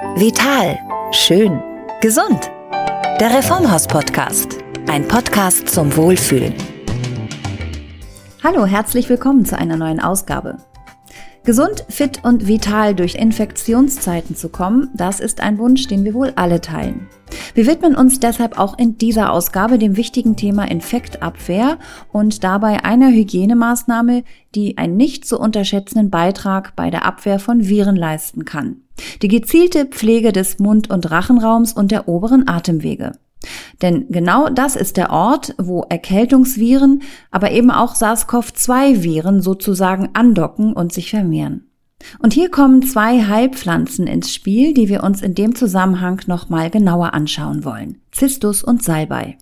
Vital. Schön. Gesund. Der Reformhaus-Podcast. Ein Podcast zum Wohlfühlen. Hallo, herzlich willkommen zu einer neuen Ausgabe. Gesund, fit und vital durch Infektionszeiten zu kommen, das ist ein Wunsch, den wir wohl alle teilen. Wir widmen uns deshalb auch in dieser Ausgabe dem wichtigen Thema Infektabwehr und dabei einer Hygienemaßnahme, die einen nicht zu unterschätzenden Beitrag bei der Abwehr von Viren leisten kann. Die gezielte Pflege des Mund- und Rachenraums und der oberen Atemwege. Denn genau das ist der Ort, wo Erkältungsviren, aber eben auch SARS-CoV-2-Viren sozusagen andocken und sich vermehren. Und hier kommen zwei Heilpflanzen ins Spiel, die wir uns in dem Zusammenhang nochmal genauer anschauen wollen. Zistus und Salbei.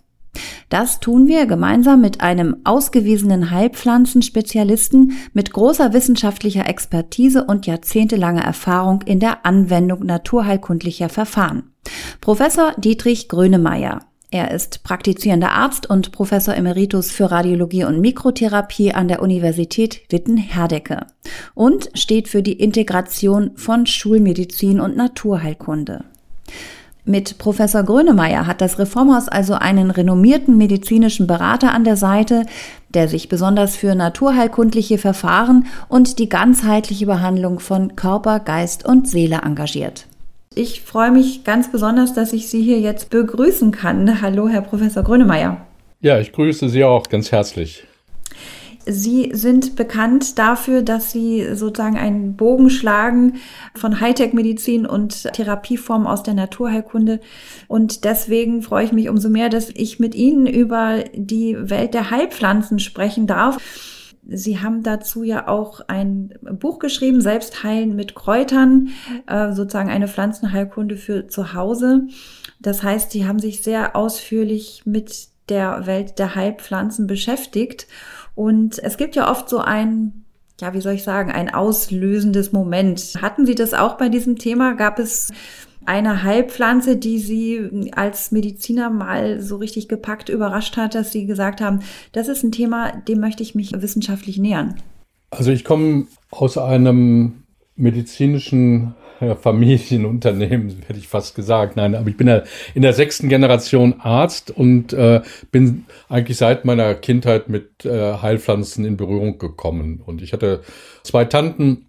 Das tun wir gemeinsam mit einem ausgewiesenen Heilpflanzenspezialisten mit großer wissenschaftlicher Expertise und jahrzehntelanger Erfahrung in der Anwendung naturheilkundlicher Verfahren. Professor Dietrich Grönemeyer. Er ist praktizierender Arzt und Professor Emeritus für Radiologie und Mikrotherapie an der Universität Witten-Herdecke und steht für die Integration von Schulmedizin und Naturheilkunde. Mit Professor Grönemeyer hat das Reformhaus also einen renommierten medizinischen Berater an der Seite, der sich besonders für naturheilkundliche Verfahren und die ganzheitliche Behandlung von Körper, Geist und Seele engagiert. Ich freue mich ganz besonders, dass ich Sie hier jetzt begrüßen kann. Hallo, Herr Professor Grönemeyer. Ja, ich grüße Sie auch ganz herzlich. Sie sind bekannt dafür, dass Sie sozusagen einen Bogen schlagen von Hightech-Medizin und Therapieformen aus der Naturheilkunde. Und deswegen freue ich mich umso mehr, dass ich mit Ihnen über die Welt der Heilpflanzen sprechen darf. Sie haben dazu ja auch ein Buch geschrieben, Selbstheilen mit Kräutern, äh, sozusagen eine Pflanzenheilkunde für zu Hause. Das heißt, Sie haben sich sehr ausführlich mit der Welt der Heilpflanzen beschäftigt. Und es gibt ja oft so ein, ja, wie soll ich sagen, ein auslösendes Moment. Hatten Sie das auch bei diesem Thema? Gab es eine Heilpflanze, die Sie als Mediziner mal so richtig gepackt überrascht hat, dass Sie gesagt haben, das ist ein Thema, dem möchte ich mich wissenschaftlich nähern? Also ich komme aus einem medizinischen ja, Familienunternehmen, hätte ich fast gesagt. Nein, aber ich bin ja in der sechsten Generation Arzt und äh, bin eigentlich seit meiner Kindheit mit äh, Heilpflanzen in Berührung gekommen. Und ich hatte zwei Tanten.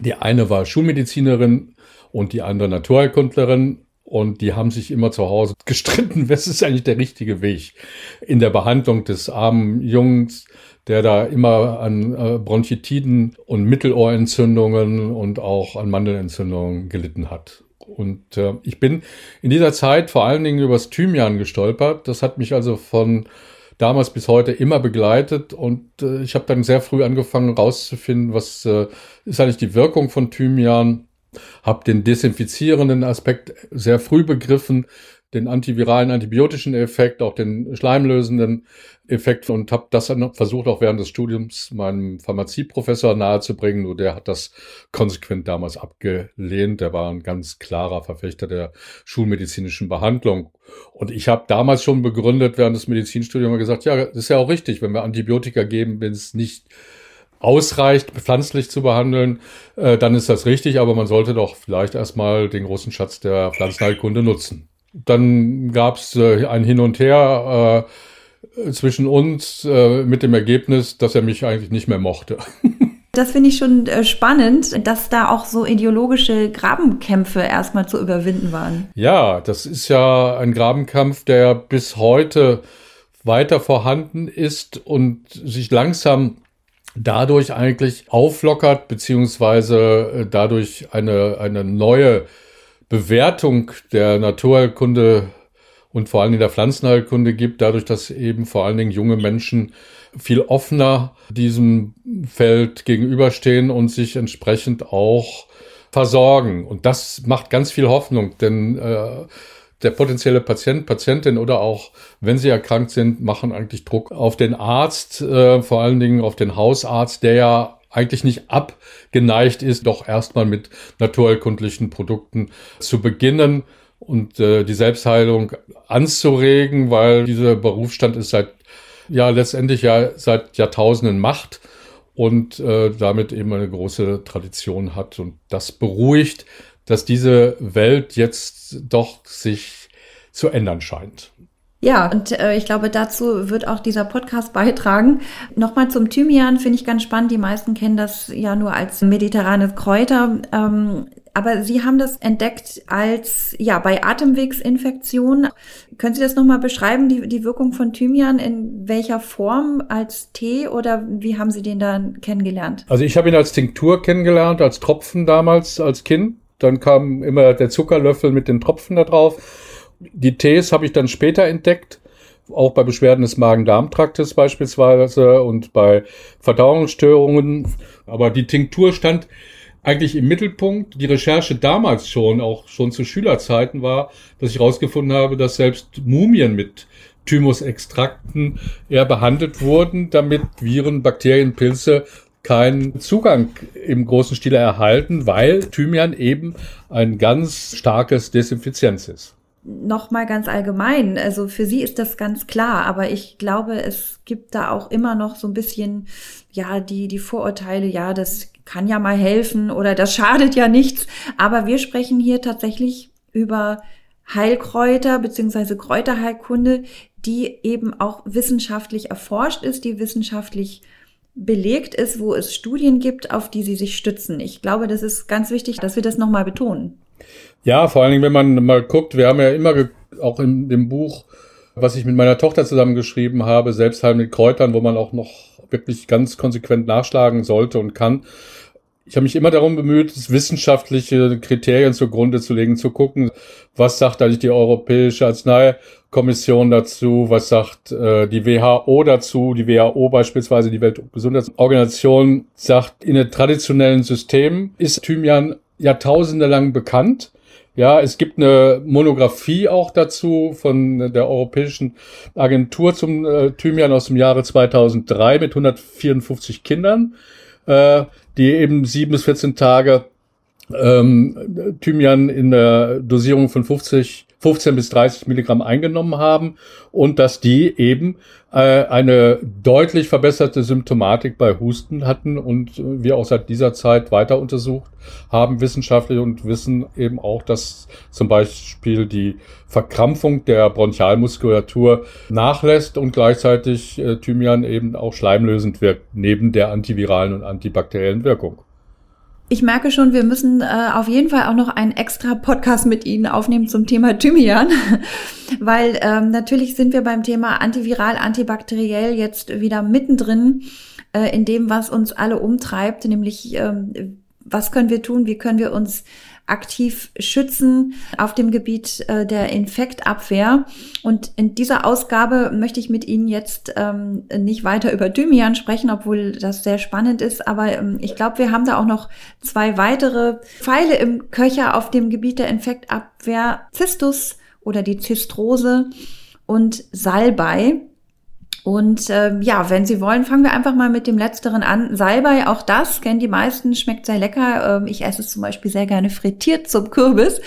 Die eine war Schulmedizinerin und die andere Naturheilkundlerin. Und die haben sich immer zu Hause gestritten, was ist eigentlich der richtige Weg in der Behandlung des armen Jungs der da immer an äh, Bronchitiden und Mittelohrentzündungen und auch an Mandelentzündungen gelitten hat. Und äh, ich bin in dieser Zeit vor allen Dingen übers Thymian gestolpert. Das hat mich also von damals bis heute immer begleitet und äh, ich habe dann sehr früh angefangen rauszufinden, was äh, ist eigentlich die Wirkung von Thymian. Habe den desinfizierenden Aspekt sehr früh begriffen, den antiviralen, antibiotischen Effekt, auch den schleimlösenden Effekt und habe das dann versucht, auch während des Studiums meinem Pharmazieprofessor nahezubringen. Nur der hat das konsequent damals abgelehnt. Der war ein ganz klarer Verfechter der schulmedizinischen Behandlung. Und ich habe damals schon begründet, während des Medizinstudiums gesagt, ja, das ist ja auch richtig, wenn wir Antibiotika geben, wenn es nicht ausreicht, pflanzlich zu behandeln, äh, dann ist das richtig, aber man sollte doch vielleicht erstmal den großen Schatz der Pflanzenheilkunde nutzen. Dann gab es äh, ein Hin und Her äh, zwischen uns äh, mit dem Ergebnis, dass er mich eigentlich nicht mehr mochte. Das finde ich schon äh, spannend, dass da auch so ideologische Grabenkämpfe erstmal zu überwinden waren. Ja, das ist ja ein Grabenkampf, der bis heute weiter vorhanden ist und sich langsam dadurch eigentlich auflockert, beziehungsweise äh, dadurch eine, eine neue Bewertung der Naturheilkunde und vor allen Dingen der Pflanzenheilkunde gibt, dadurch, dass eben vor allen Dingen junge Menschen viel offener diesem Feld gegenüberstehen und sich entsprechend auch versorgen. Und das macht ganz viel Hoffnung, denn äh, der potenzielle Patient, Patientin oder auch, wenn sie erkrankt sind, machen eigentlich Druck auf den Arzt, äh, vor allen Dingen auf den Hausarzt, der ja eigentlich nicht abgeneigt ist, doch erstmal mit naturheilkundlichen Produkten zu beginnen und äh, die Selbstheilung anzuregen, weil dieser Berufsstand ist seit ja letztendlich ja seit Jahrtausenden Macht und äh, damit eben eine große Tradition hat und das beruhigt dass diese Welt jetzt doch sich zu ändern scheint. Ja, und äh, ich glaube, dazu wird auch dieser Podcast beitragen. Nochmal zum Thymian finde ich ganz spannend. Die meisten kennen das ja nur als mediterranes Kräuter. Ähm, aber Sie haben das entdeckt als, ja, bei Atemwegsinfektionen. Können Sie das nochmal beschreiben, die, die Wirkung von Thymian? In welcher Form? Als Tee oder wie haben Sie den dann kennengelernt? Also ich habe ihn als Tinktur kennengelernt, als Tropfen damals, als Kind. Dann kam immer der Zuckerlöffel mit den Tropfen da drauf. Die Tees habe ich dann später entdeckt, auch bei Beschwerden des Magen-Darm-Traktes beispielsweise und bei Verdauungsstörungen. Aber die Tinktur stand eigentlich im Mittelpunkt. Die Recherche damals schon, auch schon zu Schülerzeiten war, dass ich herausgefunden habe, dass selbst Mumien mit Thymusextrakten eher behandelt wurden, damit Viren, Bakterien, Pilze keinen Zugang im großen Stile erhalten, weil Thymian eben ein ganz starkes Desinfizienz ist noch mal ganz allgemein, also für sie ist das ganz klar, aber ich glaube, es gibt da auch immer noch so ein bisschen, ja, die, die Vorurteile, ja, das kann ja mal helfen oder das schadet ja nichts. Aber wir sprechen hier tatsächlich über Heilkräuter beziehungsweise Kräuterheilkunde, die eben auch wissenschaftlich erforscht ist, die wissenschaftlich belegt ist, wo es Studien gibt, auf die sie sich stützen. Ich glaube, das ist ganz wichtig, dass wir das nochmal betonen. Ja, vor allen Dingen, wenn man mal guckt, wir haben ja immer auch in dem Buch, was ich mit meiner Tochter zusammengeschrieben habe, Selbstheil mit Kräutern, wo man auch noch wirklich ganz konsequent nachschlagen sollte und kann. Ich habe mich immer darum bemüht, wissenschaftliche Kriterien zugrunde zu legen, zu gucken, was sagt eigentlich die Europäische Arzneikommission dazu, was sagt äh, die WHO dazu. Die WHO beispielsweise, die Weltgesundheitsorganisation, sagt, in den traditionellen Systemen ist Thymian Jahrtausende lang bekannt. Ja, es gibt eine Monographie auch dazu von der Europäischen Agentur zum äh, Thymian aus dem Jahre 2003 mit 154 Kindern, äh, die eben sieben bis 14 Tage ähm, Thymian in der Dosierung von 50 15 bis 30 Milligramm eingenommen haben und dass die eben äh, eine deutlich verbesserte Symptomatik bei Husten hatten und wir auch seit dieser Zeit weiter untersucht haben wissenschaftlich und wissen eben auch, dass zum Beispiel die Verkrampfung der Bronchialmuskulatur nachlässt und gleichzeitig äh, Thymian eben auch schleimlösend wirkt, neben der antiviralen und antibakteriellen Wirkung. Ich merke schon, wir müssen äh, auf jeden Fall auch noch einen extra Podcast mit Ihnen aufnehmen zum Thema Thymian, weil ähm, natürlich sind wir beim Thema antiviral, antibakteriell jetzt wieder mittendrin äh, in dem, was uns alle umtreibt, nämlich ähm, was können wir tun, wie können wir uns aktiv schützen auf dem Gebiet äh, der Infektabwehr. Und in dieser Ausgabe möchte ich mit Ihnen jetzt ähm, nicht weiter über Thymian sprechen, obwohl das sehr spannend ist. Aber ähm, ich glaube, wir haben da auch noch zwei weitere Pfeile im Köcher auf dem Gebiet der Infektabwehr. Zistus oder die Zistrose und Salbei. Und äh, ja, wenn Sie wollen, fangen wir einfach mal mit dem letzteren an. Salbei, auch das kennen die meisten, schmeckt sehr lecker. Ähm, ich esse es zum Beispiel sehr gerne frittiert zum Kürbis.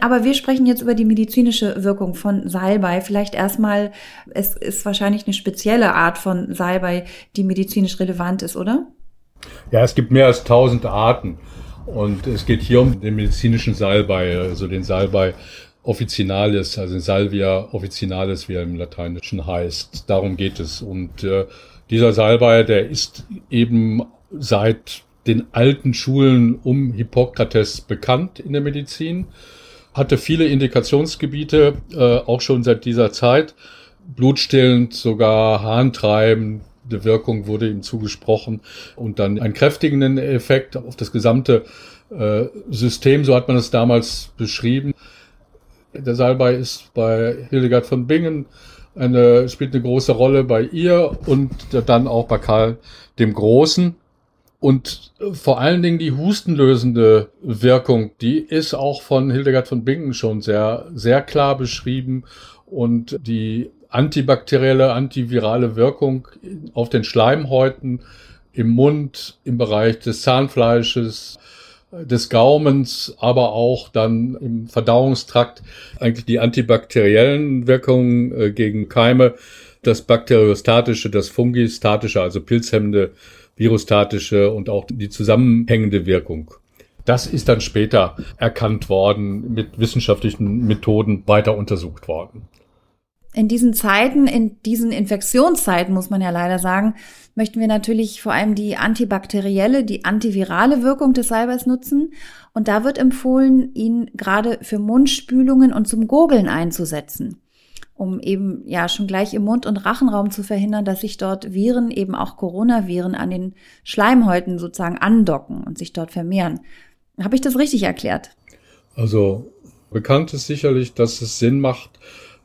Aber wir sprechen jetzt über die medizinische Wirkung von Salbei. Vielleicht erstmal, es ist wahrscheinlich eine spezielle Art von Salbei, die medizinisch relevant ist, oder? Ja, es gibt mehr als tausend Arten. Und es geht hier um den medizinischen Salbei, also den Salbei Officinalis, also Salvia officinalis, wie er im Lateinischen heißt. Darum geht es. Und äh, dieser Salbei, der ist eben seit den alten Schulen um Hippokrates bekannt in der Medizin, hatte viele Indikationsgebiete, äh, auch schon seit dieser Zeit. Blutstillend, sogar harntreibende Wirkung wurde ihm zugesprochen und dann einen kräftigenden Effekt auf das gesamte äh, System, so hat man es damals beschrieben. Der Salbei ist bei Hildegard von Bingen eine, spielt eine große Rolle bei ihr und dann auch bei Karl dem Großen. Und vor allen Dingen die hustenlösende Wirkung, die ist auch von Hildegard von Bingen schon sehr, sehr klar beschrieben. Und die antibakterielle, antivirale Wirkung auf den Schleimhäuten, im Mund, im Bereich des Zahnfleisches, des Gaumens, aber auch dann im Verdauungstrakt eigentlich die antibakteriellen Wirkungen äh, gegen Keime, das bakteriostatische, das fungistatische, also pilzhemmende, virustatische und auch die zusammenhängende Wirkung. Das ist dann später erkannt worden, mit wissenschaftlichen Methoden weiter untersucht worden. In diesen Zeiten, in diesen Infektionszeiten, muss man ja leider sagen, möchten wir natürlich vor allem die antibakterielle, die antivirale Wirkung des Salbeis nutzen. Und da wird empfohlen, ihn gerade für Mundspülungen und zum Gurgeln einzusetzen, um eben ja schon gleich im Mund- und Rachenraum zu verhindern, dass sich dort Viren, eben auch Coronaviren, an den Schleimhäuten sozusagen andocken und sich dort vermehren. Habe ich das richtig erklärt? Also bekannt ist sicherlich, dass es Sinn macht,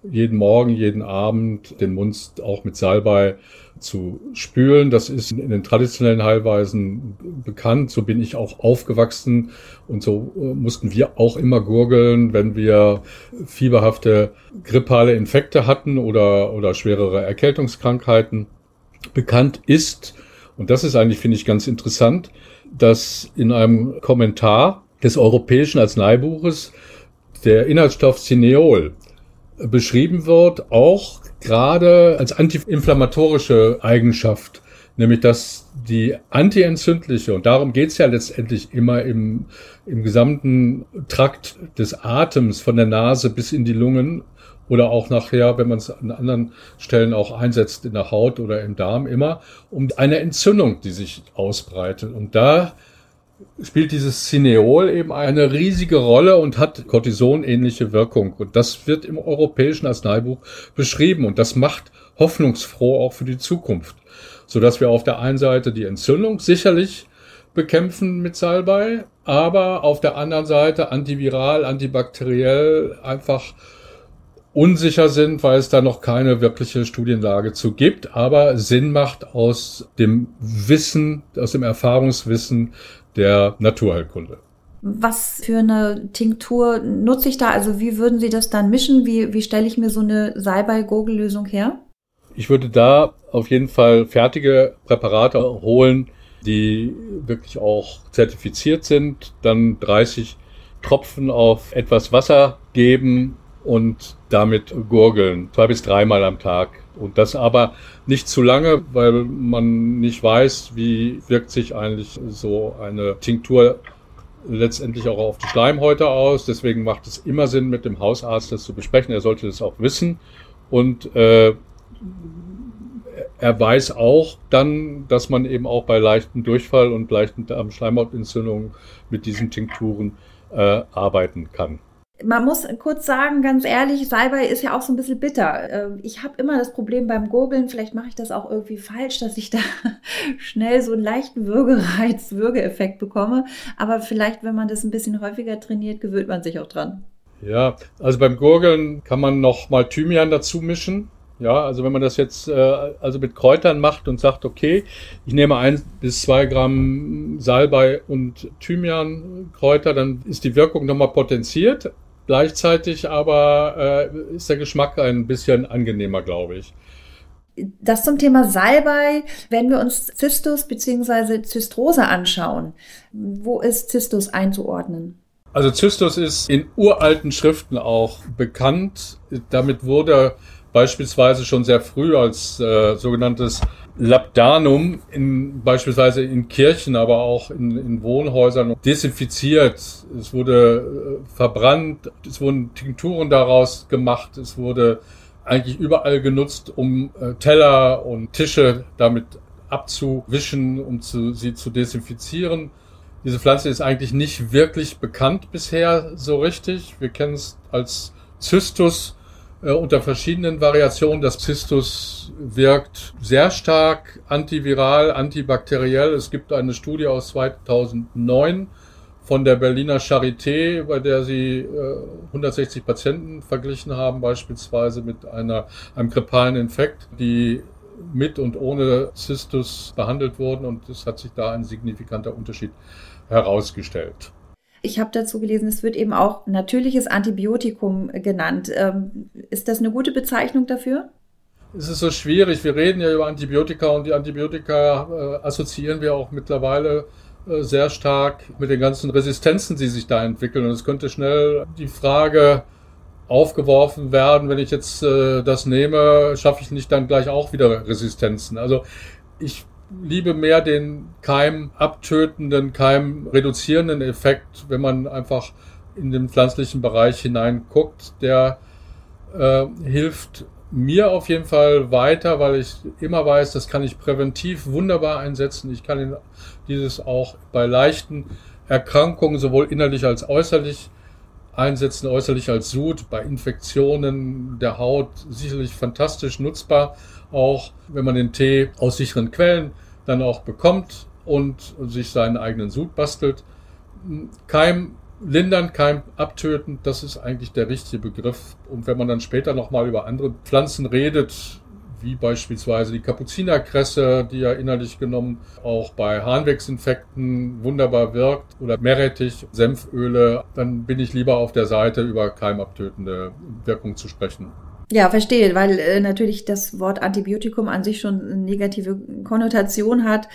jeden Morgen, jeden Abend den Mund auch mit Salbei zu spülen. Das ist in den traditionellen Heilweisen bekannt. So bin ich auch aufgewachsen und so äh, mussten wir auch immer gurgeln, wenn wir fieberhafte grippale Infekte hatten oder, oder schwerere Erkältungskrankheiten. Bekannt ist, und das ist eigentlich, finde ich, ganz interessant, dass in einem Kommentar des Europäischen Arzneibuches der Inhaltsstoff Cineol beschrieben wird, auch gerade als antiinflammatorische Eigenschaft, nämlich dass die antientzündliche, und darum geht's ja letztendlich immer im, im gesamten Trakt des Atems von der Nase bis in die Lungen oder auch nachher, wenn man es an anderen Stellen auch einsetzt, in der Haut oder im Darm, immer um eine Entzündung, die sich ausbreitet. Und da spielt dieses Cineol eben eine riesige Rolle und hat Cortison-ähnliche Wirkung. Und das wird im europäischen Arzneibuch beschrieben und das macht hoffnungsfroh auch für die Zukunft. Sodass wir auf der einen Seite die Entzündung sicherlich bekämpfen mit Salbei, aber auf der anderen Seite antiviral, antibakteriell einfach unsicher sind, weil es da noch keine wirkliche Studienlage zu gibt, aber Sinn macht aus dem Wissen, aus dem Erfahrungswissen der Naturheilkunde. Was für eine Tinktur nutze ich da? Also wie würden Sie das dann mischen? Wie, wie stelle ich mir so eine Salbei-Gurgel-Lösung her? Ich würde da auf jeden Fall fertige Präparate holen, die wirklich auch zertifiziert sind. Dann 30 Tropfen auf etwas Wasser geben und damit gurgeln. Zwei bis dreimal am Tag. Und das aber nicht zu lange, weil man nicht weiß, wie wirkt sich eigentlich so eine Tinktur letztendlich auch auf die Schleimhäute aus. Deswegen macht es immer Sinn, mit dem Hausarzt das zu besprechen. Er sollte das auch wissen. Und äh, er weiß auch dann, dass man eben auch bei leichten Durchfall und leichten Schleimhautentzündungen mit diesen Tinkturen äh, arbeiten kann man muss kurz sagen, ganz ehrlich, Salbei ist ja auch so ein bisschen bitter. Ähm, ich habe immer das Problem beim Gurgeln, vielleicht mache ich das auch irgendwie falsch, dass ich da schnell so einen leichten Würgereiz, Würgeeffekt bekomme. Aber vielleicht, wenn man das ein bisschen häufiger trainiert, gewöhnt man sich auch dran. Ja, also beim Gurgeln kann man noch mal Thymian dazu mischen. Ja, also wenn man das jetzt äh, also mit Kräutern macht und sagt, okay, ich nehme ein bis zwei Gramm Salbei und Thymian-Kräuter, dann ist die Wirkung nochmal potenziert. Gleichzeitig aber äh, ist der Geschmack ein bisschen angenehmer, glaube ich. Das zum Thema Salbei, wenn wir uns Zistus bzw. Zystrose anschauen, wo ist Zistus einzuordnen? Also Zystus ist in uralten Schriften auch bekannt. Damit wurde beispielsweise schon sehr früh als äh, sogenanntes Labdanum in, beispielsweise in Kirchen, aber auch in, in Wohnhäusern desinfiziert. Es wurde äh, verbrannt, es wurden Tinkturen daraus gemacht, es wurde eigentlich überall genutzt, um äh, Teller und Tische damit abzuwischen, um zu, sie zu desinfizieren. Diese Pflanze ist eigentlich nicht wirklich bekannt bisher so richtig. Wir kennen es als Zystus äh, unter verschiedenen Variationen. Das Zystus wirkt sehr stark antiviral, antibakteriell. Es gibt eine Studie aus 2009 von der Berliner Charité, bei der sie äh, 160 Patienten verglichen haben, beispielsweise mit einer, einem grippalen Infekt, die mit und ohne Zystus behandelt wurden und es hat sich da ein signifikanter Unterschied herausgestellt. Ich habe dazu gelesen, es wird eben auch natürliches Antibiotikum genannt. Ähm, ist das eine gute Bezeichnung dafür? Es ist so schwierig. Wir reden ja über Antibiotika und die Antibiotika äh, assoziieren wir auch mittlerweile äh, sehr stark mit den ganzen Resistenzen, die sich da entwickeln. Und es könnte schnell die Frage aufgeworfen werden, wenn ich jetzt äh, das nehme, schaffe ich nicht dann gleich auch wieder Resistenzen. Also ich liebe mehr den keimabtötenden, keimreduzierenden Effekt, wenn man einfach in den pflanzlichen Bereich hineinguckt. Der äh, hilft mir auf jeden Fall weiter, weil ich immer weiß, das kann ich präventiv wunderbar einsetzen. Ich kann dieses auch bei leichten Erkrankungen sowohl innerlich als äußerlich einsetzen, äußerlich als Sud, bei Infektionen der Haut sicherlich fantastisch nutzbar, auch wenn man den Tee aus sicheren Quellen dann auch bekommt und sich seinen eigenen Sud bastelt. Keim lindern, keim abtöten, das ist eigentlich der richtige Begriff. Und wenn man dann später nochmal über andere Pflanzen redet, wie beispielsweise die Kapuzinerkresse, die ja innerlich genommen auch bei Harnwegsinfekten wunderbar wirkt, oder Meerrettich, Senföle, dann bin ich lieber auf der Seite über keimabtötende Wirkung zu sprechen. Ja, verstehe, weil äh, natürlich das Wort Antibiotikum an sich schon eine negative Konnotation hat.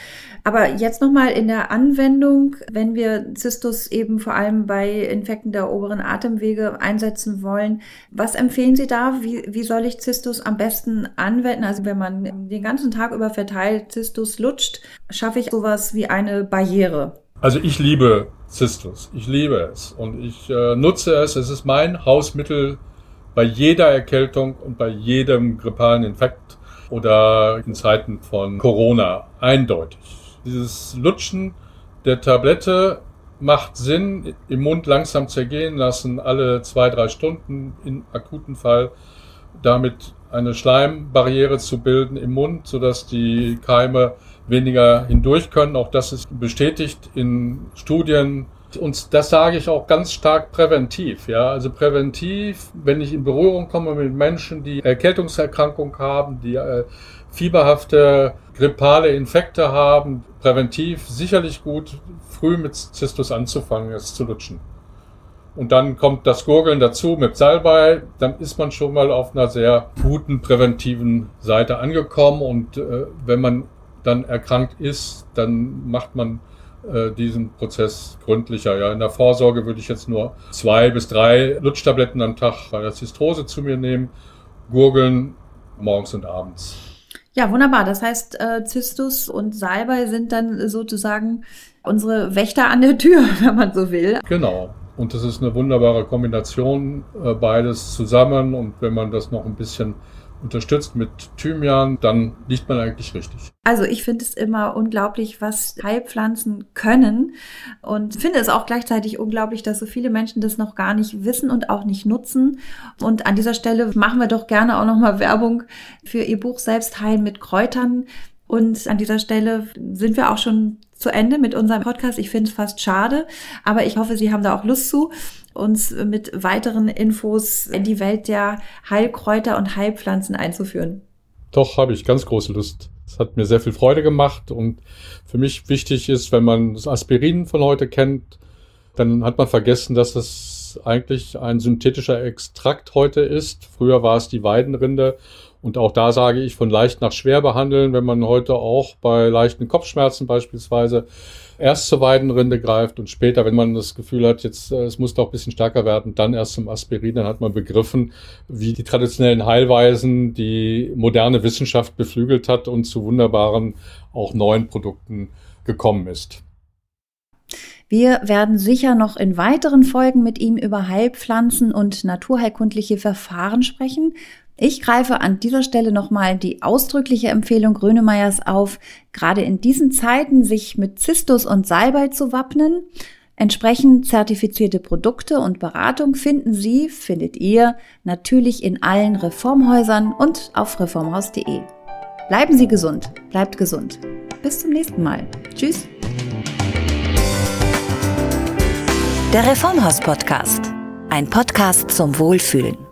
Aber jetzt nochmal in der Anwendung, wenn wir Zystus eben vor allem bei Infekten der oberen Atemwege einsetzen wollen, was empfehlen Sie da? Wie, wie soll ich Zystus am besten anwenden? Also wenn man den ganzen Tag über verteilt Zystus lutscht, schaffe ich sowas wie eine Barriere. Also ich liebe Zystus, ich liebe es und ich äh, nutze es. Es ist mein Hausmittel bei jeder Erkältung und bei jedem grippalen Infekt oder in Zeiten von Corona eindeutig. Dieses Lutschen der Tablette macht Sinn, im Mund langsam zergehen lassen, alle zwei, drei Stunden im akuten Fall, damit eine Schleimbarriere zu bilden im Mund, sodass die Keime weniger hindurch können. Auch das ist bestätigt in Studien und das sage ich auch ganz stark präventiv. Ja, also präventiv, wenn ich in Berührung komme mit Menschen, die Erkältungserkrankung haben, die äh, fieberhafte grippale Infekte haben, präventiv sicherlich gut, früh mit Zistus anzufangen, es zu lutschen. Und dann kommt das Gurgeln dazu mit Salbei, dann ist man schon mal auf einer sehr guten präventiven Seite angekommen. Und äh, wenn man dann erkrankt ist, dann macht man diesen Prozess gründlicher. Ja, in der Vorsorge würde ich jetzt nur zwei bis drei Lutschtabletten am Tag bei der Zistose zu mir nehmen, gurgeln morgens und abends. Ja, wunderbar. Das heißt, äh, Zystus und Salbei sind dann sozusagen unsere Wächter an der Tür, wenn man so will. Genau. Und das ist eine wunderbare Kombination, äh, beides zusammen. Und wenn man das noch ein bisschen unterstützt mit Thymian, dann liegt man eigentlich richtig. Also ich finde es immer unglaublich, was Heilpflanzen können und finde es auch gleichzeitig unglaublich, dass so viele Menschen das noch gar nicht wissen und auch nicht nutzen. Und an dieser Stelle machen wir doch gerne auch nochmal Werbung für Ihr Buch Selbstheilen mit Kräutern. Und an dieser Stelle sind wir auch schon zu Ende mit unserem Podcast. Ich finde es fast schade, aber ich hoffe, Sie haben da auch Lust zu uns mit weiteren Infos in die Welt der Heilkräuter und Heilpflanzen einzuführen. Doch, habe ich ganz große Lust. Es hat mir sehr viel Freude gemacht und für mich wichtig ist, wenn man das Aspirin von heute kennt, dann hat man vergessen, dass es eigentlich ein synthetischer Extrakt heute ist. Früher war es die Weidenrinde und auch da sage ich von leicht nach schwer behandeln, wenn man heute auch bei leichten Kopfschmerzen beispielsweise erst zur Weidenrinde greift und später, wenn man das Gefühl hat, jetzt äh, es muss doch ein bisschen stärker werden, dann erst zum Aspirin, dann hat man begriffen, wie die traditionellen Heilweisen die moderne Wissenschaft beflügelt hat und zu wunderbaren auch neuen Produkten gekommen ist. Wir werden sicher noch in weiteren Folgen mit ihm über Heilpflanzen und naturheilkundliche Verfahren sprechen. Ich greife an dieser Stelle nochmal die ausdrückliche Empfehlung Grönemeyers auf, gerade in diesen Zeiten sich mit Zistus und Salbei zu wappnen. Entsprechend zertifizierte Produkte und Beratung finden Sie, findet ihr natürlich in allen Reformhäusern und auf reformhaus.de. Bleiben Sie gesund, bleibt gesund. Bis zum nächsten Mal. Tschüss. Der Reformhaus Podcast. Ein Podcast zum Wohlfühlen.